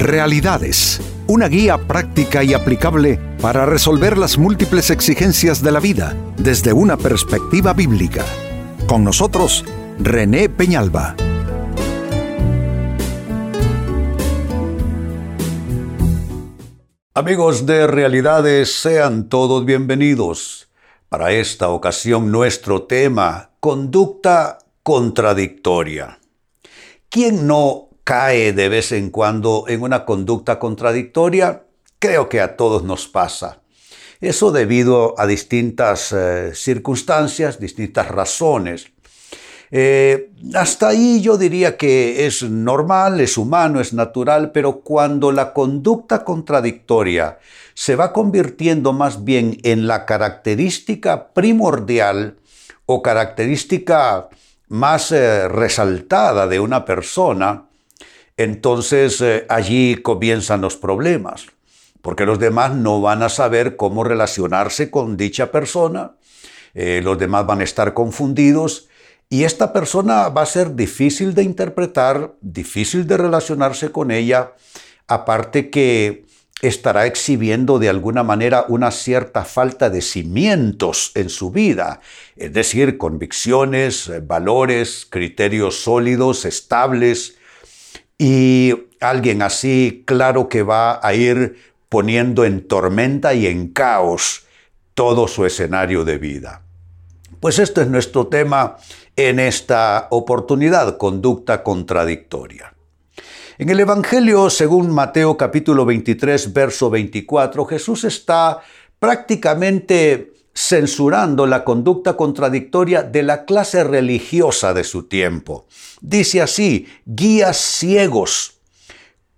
Realidades, una guía práctica y aplicable para resolver las múltiples exigencias de la vida desde una perspectiva bíblica. Con nosotros, René Peñalba. Amigos de Realidades, sean todos bienvenidos. Para esta ocasión nuestro tema, conducta contradictoria. ¿Quién no cae de vez en cuando en una conducta contradictoria? Creo que a todos nos pasa. Eso debido a distintas eh, circunstancias, distintas razones. Eh, hasta ahí yo diría que es normal, es humano, es natural, pero cuando la conducta contradictoria se va convirtiendo más bien en la característica primordial o característica más eh, resaltada de una persona, entonces eh, allí comienzan los problemas, porque los demás no van a saber cómo relacionarse con dicha persona, los demás van a estar confundidos y esta persona va a ser difícil de interpretar, difícil de relacionarse con ella, aparte que estará exhibiendo de alguna manera una cierta falta de cimientos en su vida, es decir, convicciones, eh, valores, criterios sólidos, estables, y alguien así, claro que va a ir poniendo en tormenta y en caos todo su escenario de vida. Pues este es nuestro tema en esta oportunidad, conducta contradictoria. En el Evangelio, según Mateo capítulo 23, verso 24, Jesús está prácticamente censurando la conducta contradictoria de la clase religiosa de su tiempo. Dice así, guías ciegos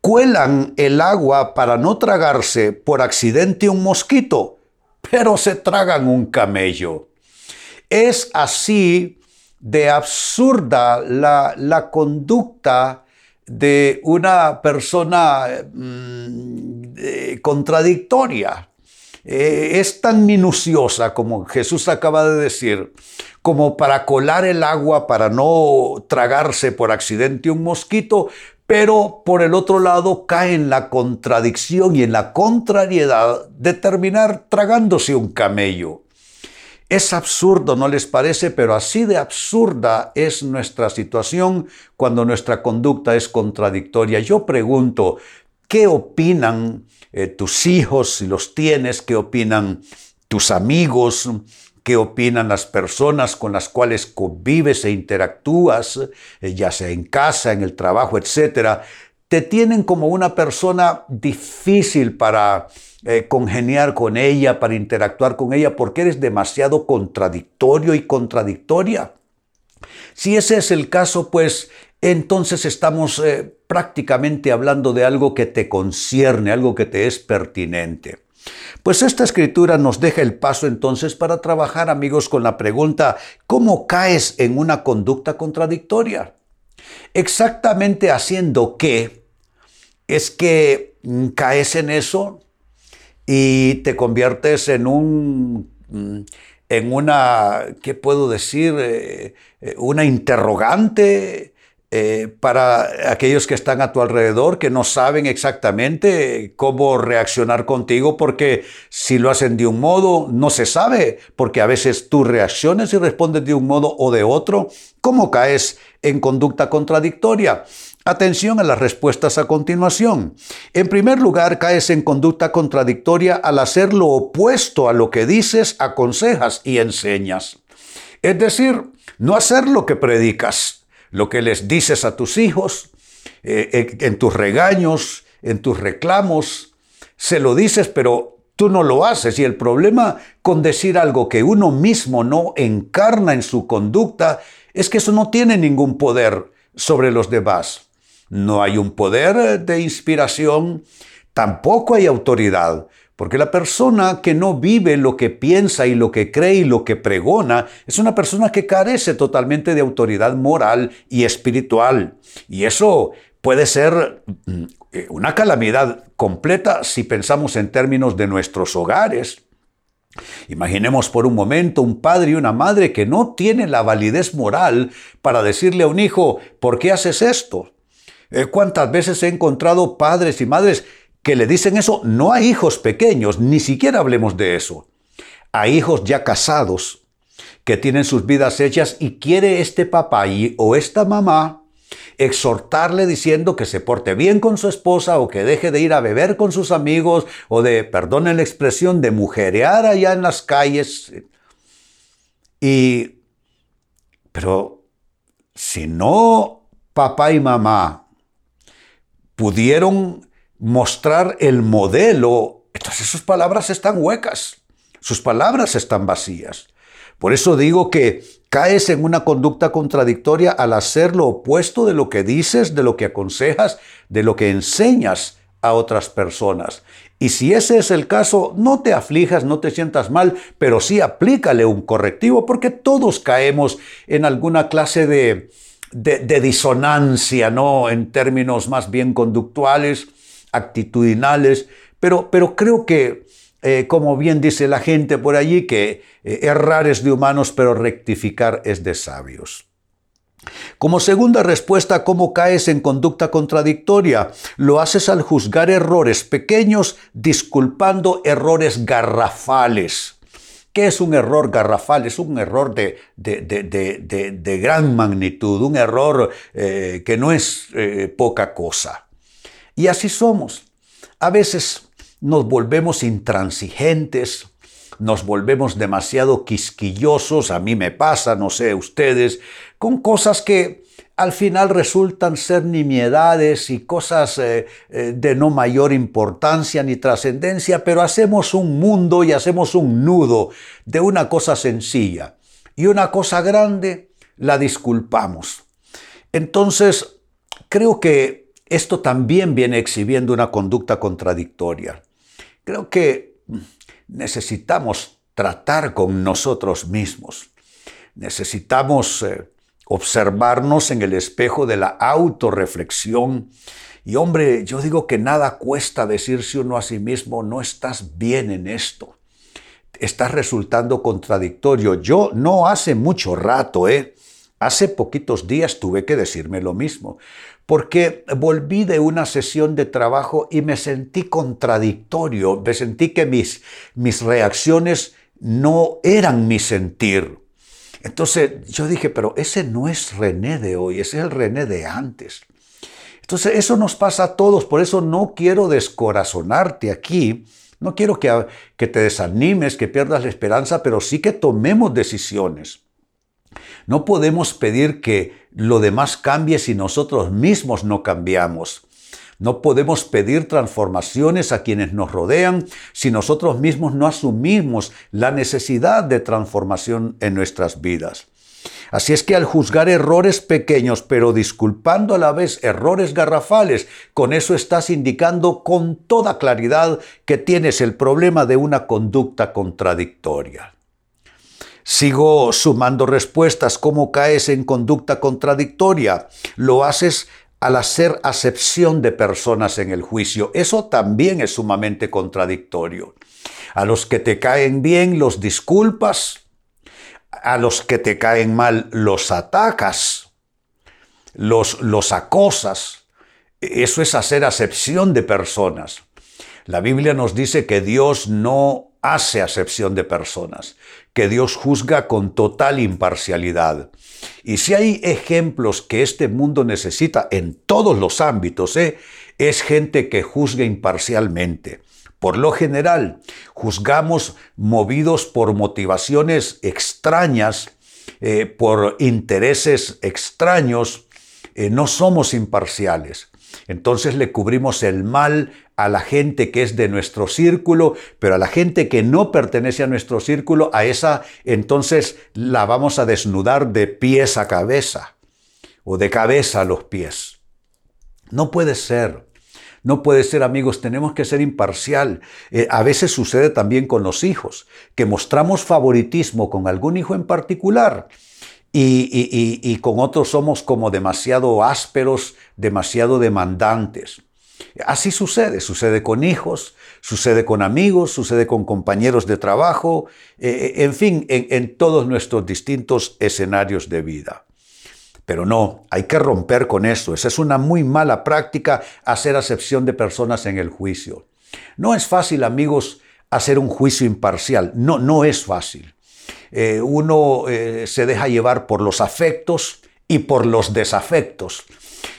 cuelan el agua para no tragarse por accidente un mosquito, pero se tragan un camello. Es así de absurda la, conducta de una persona mm, contradictoria. Eh, es tan minuciosa como Jesús acaba de decir, como para colar el agua para no tragarse por accidente un mosquito, pero por el otro lado cae en la contradicción y en la contrariedad de terminar tragándose un camello. Es absurdo, ¿no les parece? Pero así de absurda es nuestra situación cuando nuestra conducta es contradictoria. Yo pregunto, ¿qué opinan eh, tus hijos, si los tienes? ¿Qué opinan tus amigos? ¿Qué opinan las personas con las cuales convives e interactúas, eh, ya sea en casa, en el trabajo, etcétera? Te tienen como una persona difícil para eh, congeniar con ella, para interactuar con ella, porque eres demasiado contradictorio y contradictoria. Si ese es el caso, pues entonces estamos eh, prácticamente hablando de algo que te concierne, algo que te es pertinente. Pues esta escritura nos deja el paso entonces para trabajar, amigos, con la pregunta, ¿cómo caes en una conducta contradictoria? Exactamente haciendo qué es que mm, caes en eso y te conviertes en un mm, en una, ¿qué puedo decir? Eh, eh, una interrogante eh, para aquellos que están a tu alrededor, que no saben exactamente cómo reaccionar contigo, porque si lo hacen de un modo, no se sabe, porque a veces tú reacciones y respondes de un modo o de otro, ¿cómo caes en conducta contradictoria? Atención a las respuestas a continuación. En primer lugar, caes en conducta contradictoria al hacer lo opuesto a lo que dices, aconsejas y enseñas. Es decir, no hacer lo que predicas, lo que les dices a tus hijos, eh, en tus regaños, en tus reclamos, se lo dices, pero tú no lo haces. Y el problema con decir algo que uno mismo no encarna en su conducta es que eso no tiene ningún poder sobre los demás. No hay un poder de inspiración, tampoco hay autoridad, porque la persona que no vive lo que piensa y lo que cree y lo que pregona es una persona que carece totalmente de autoridad moral y espiritual. Y eso puede ser mm, una calamidad completa si pensamos en términos de nuestros hogares. Imaginemos por un momento un padre y una madre que no tienen la validez moral para decirle a un hijo, ¿por qué haces esto? Eh, ¿Cuántas veces he encontrado padres y madres que le dicen eso no a hijos pequeños, ni siquiera hablemos de eso, a hijos ya casados que tienen sus vidas hechas y quiere este papá o esta mamá exhortarle diciendo que se porte bien con su esposa o que deje de ir a beber con sus amigos o de, perdonen la expresión, de mujerear allá en las calles. Y, pero si no papá y mamá pudieron mostrar el modelo, entonces sus palabras están huecas, sus palabras están vacías. Por eso digo que caes en una conducta contradictoria al hacer lo opuesto de lo que dices, de lo que aconsejas, de lo que enseñas a otras personas. Y si ese es el caso, no te aflijas, no te sientas mal, pero sí aplícale un correctivo, porque todos caemos en alguna clase de, de, disonancia, ¿no? En términos más bien conductuales, actitudinales, pero, pero creo que eh, como bien dice la gente por allí, que eh, errar es de humanos, pero rectificar es de sabios. Como segunda respuesta, ¿cómo caes en conducta contradictoria? Lo haces al juzgar errores pequeños, disculpando errores garrafales. ¿Qué es un error garrafal? Es un error de, de, gran magnitud, un error eh, que no es poca cosa. Y así somos. A veces nos volvemos intransigentes, nos volvemos demasiado quisquillosos, a mí me pasa, no sé, ustedes, con cosas que al final resultan ser nimiedades y cosas eh, eh, de no mayor importancia ni trascendencia, pero hacemos un mundo y hacemos un nudo de una cosa sencilla y una cosa grande la disculpamos. Entonces, creo que esto también viene exhibiendo una conducta contradictoria. Creo que necesitamos tratar con nosotros mismos. Necesitamos eh, observarnos en el espejo de la autorreflexión. Y hombre, yo digo que nada cuesta decirse uno a sí mismo, no estás bien en esto. Estás resultando contradictorio. Yo no hace mucho rato, ¿eh? Hace poquitos días tuve que decirme lo mismo porque volví de una sesión de trabajo y me sentí contradictorio, me sentí que mis, mis reacciones no eran mi sentir. Entonces yo dije, pero ese no es René de hoy, ese es el René de antes. Entonces eso nos pasa a todos, por eso no quiero descorazonarte aquí, no quiero que, que te desanimes, que pierdas la esperanza, pero sí que tomemos decisiones. No podemos pedir que lo demás cambie si nosotros mismos no cambiamos. No podemos pedir transformaciones a quienes nos rodean si nosotros mismos no asumimos la necesidad de transformación en nuestras vidas. Así es que al juzgar errores pequeños, pero disculpando a la vez errores garrafales, con eso estás indicando con toda claridad que tienes el problema de una conducta contradictoria. Sigo sumando respuestas. ¿Cómo caes en conducta contradictoria? Lo haces al hacer acepción de personas en el juicio. Eso también es sumamente contradictorio. A los que te caen bien los disculpas, a los que te caen mal los atacas, los, los acosas. Eso es hacer acepción de personas. La Biblia nos dice que Dios no hace acepción de personas, que Dios juzga con total imparcialidad. Y si hay ejemplos que este mundo necesita en todos los ámbitos, ¿eh? es gente que juzga imparcialmente. Por lo general, juzgamos movidos por motivaciones extrañas, eh, por intereses extraños, eh, no somos imparciales. Entonces le cubrimos el mal a la gente que es de nuestro círculo, pero a la gente que no pertenece a nuestro círculo, a esa entonces la vamos a desnudar de pies a cabeza o de cabeza a los pies. No puede ser. No puede ser, amigos, tenemos que ser imparcial. Eh, a veces sucede también con los hijos, que mostramos favoritismo con algún hijo en particular y, con otros somos como demasiado ásperos, demasiado demandantes. Así sucede, sucede con hijos, sucede con amigos, sucede con compañeros de trabajo, eh, eh, en fin, en, en todos nuestros distintos escenarios de vida. Pero no, hay que romper con eso. Esa es una muy mala práctica hacer acepción de personas en el juicio. No es fácil, amigos, hacer un juicio imparcial. No, no es fácil. Eh, uno eh, se deja llevar por los afectos y por los desafectos.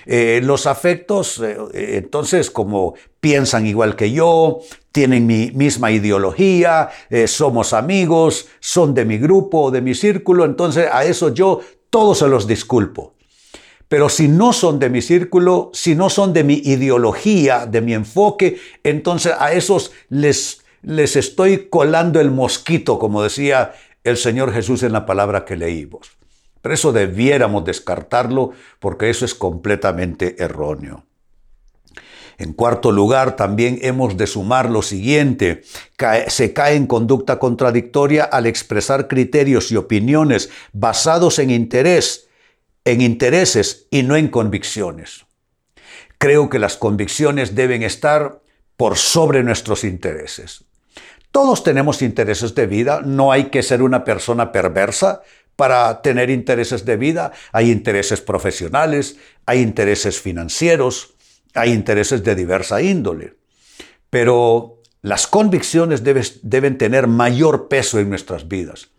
Eh, los afectos, entonces, como piensan igual que yo, tienen mi misma ideología, somos amigos, son de mi grupo, de mi círculo, entonces a eso yo todos se los disculpo. Pero si no son de mi círculo, si no son de mi ideología, de mi enfoque, entonces a esos les, les estoy colando el mosquito, como decía el Señor Jesús en la palabra que leímos. Pero eso debiéramos descartarlo porque eso es completamente erróneo. En cuarto lugar, también hemos de sumar lo siguiente, se cae en conducta contradictoria al expresar criterios y opiniones basados en interés, en intereses y no en convicciones. Creo que las convicciones deben estar por sobre nuestros intereses. Todos tenemos intereses de vida, no hay que ser una persona perversa para tener intereses de vida. Hay intereses profesionales, hay intereses financieros, hay intereses de diversa índole, pero las convicciones deben tener mayor peso en nuestras vidas.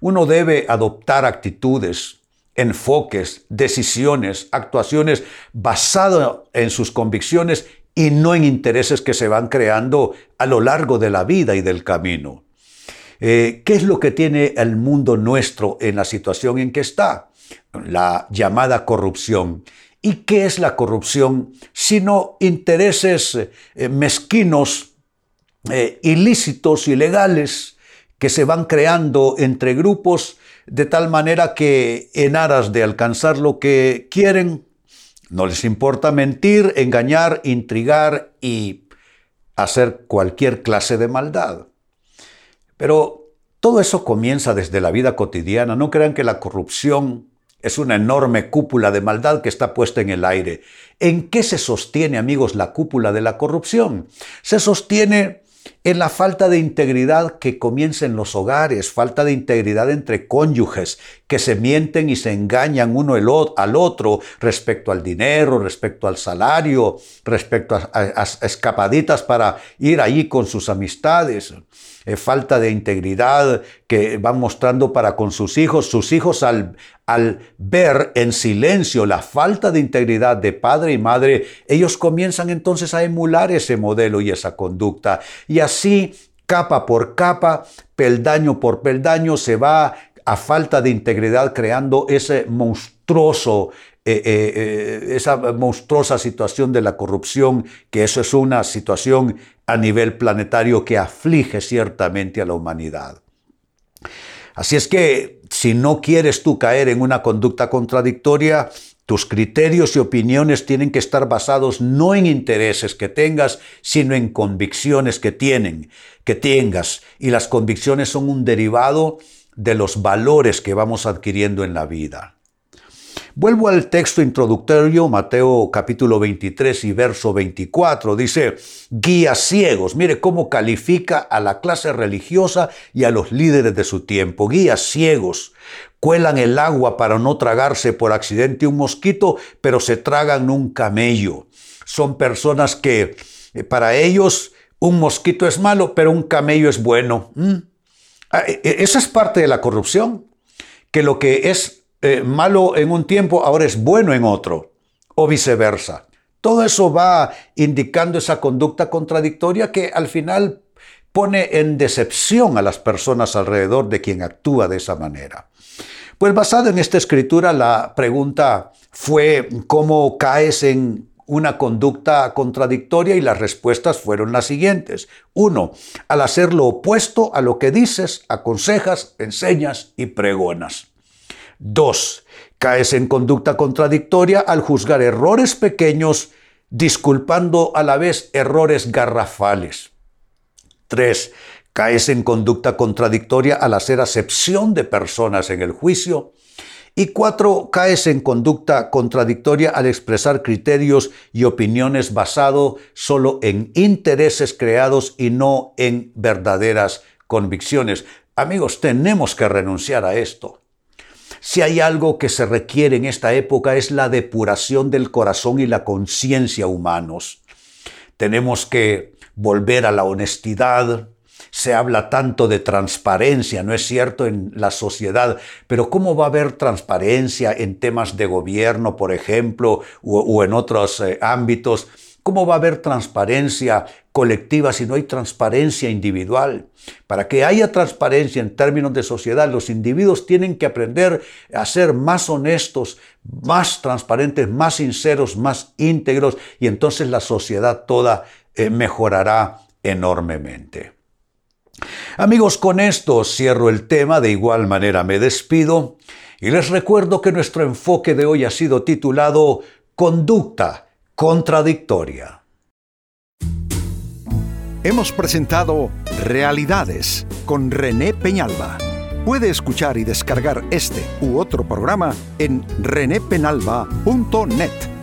Uno debe adoptar actitudes, enfoques, decisiones, actuaciones basadas en sus convicciones y no en intereses que se van creando a lo largo de la vida y del camino. Eh, ¿Qué es lo que tiene el mundo nuestro en la situación en que está? La llamada corrupción. ¿Y qué es la corrupción? Sino intereses eh, mezquinos, eh, ilícitos, ilegales, que se van creando entre grupos de tal manera que en aras de alcanzar lo que quieren, no les importa mentir, engañar, intrigar y hacer cualquier clase de maldad. Pero todo eso comienza desde la vida cotidiana. No crean que la corrupción es una enorme cúpula de maldad que está puesta en el aire. ¿En qué se sostiene, amigos, la cúpula de la corrupción? Se sostiene en la falta de integridad que comienza en los hogares, falta de integridad entre cónyuges, que se mienten y se engañan uno al otro respecto al dinero, respecto al salario, respecto a, escapaditas para ir allí con sus amistades. Eh, falta de integridad que van mostrando para con sus hijos. Sus hijos al, al ver en silencio la falta de integridad de padre y madre, ellos comienzan entonces a emular ese modelo y esa conducta. Y así, capa por capa, peldaño por peldaño, se va a falta de integridad creando ese monstruoso eh, eh, eh, esa monstruosa situación de la corrupción, que eso es una situación a nivel planetario que aflige ciertamente a la humanidad. Así es que si no quieres tú caer en una conducta contradictoria, tus criterios y opiniones tienen que estar basados no en intereses que tengas, sino en convicciones que tienen, que tengas. Y las convicciones son un derivado de los valores que vamos adquiriendo en la vida. Vuelvo al texto introductorio, Mateo capítulo 23 y verso 24. Dice, guías ciegos. Mire cómo califica a la clase religiosa y a los líderes de su tiempo. Guías ciegos. Cuelan el agua para no tragarse por accidente un mosquito, pero se tragan un camello. Son personas que eh, para ellos un mosquito es malo, pero un camello es bueno. ¿Mm? Ah, e, e, esa es parte de la corrupción, que lo que es eh, malo en un tiempo ahora es bueno en otro, o viceversa. Todo eso va indicando esa conducta contradictoria que al final pone en decepción a las personas alrededor de quien actúa de esa manera. Pues basado en esta escritura, la pregunta fue cómo caes en una conducta contradictoria y las respuestas fueron las siguientes. Uno, al hacer lo opuesto a lo que dices, aconsejas, enseñas y pregonas. Dos, caes en conducta contradictoria al juzgar errores pequeños, disculpando a la vez errores garrafales. Tres, caes en conducta contradictoria al hacer acepción de personas en el juicio. Y cuatro, caes en conducta contradictoria al expresar criterios y opiniones basados solo en intereses creados y no en verdaderas convicciones. Amigos, tenemos que renunciar a esto. Si hay algo que se requiere en esta época es la depuración del corazón y la conciencia humanos. Tenemos que volver a la honestidad, se habla tanto de transparencia, ¿no es cierto?, en la sociedad, pero ¿cómo va a haber transparencia en temas de gobierno, por ejemplo, o, en otros eh, ámbitos? ¿Cómo va a haber transparencia colectiva si no hay transparencia individual? Para que haya transparencia en términos de sociedad, los individuos tienen que aprender a ser más honestos, más transparentes, más sinceros, más íntegros, y entonces la sociedad toda eh, mejorará enormemente. Amigos, con esto cierro el tema, de igual manera me despido y les recuerdo que nuestro enfoque de hoy ha sido titulado Conducta contradictoria. Hemos presentado Realidades con René Peñalba. Puede escuchar y descargar este u otro programa en renépenalba.net.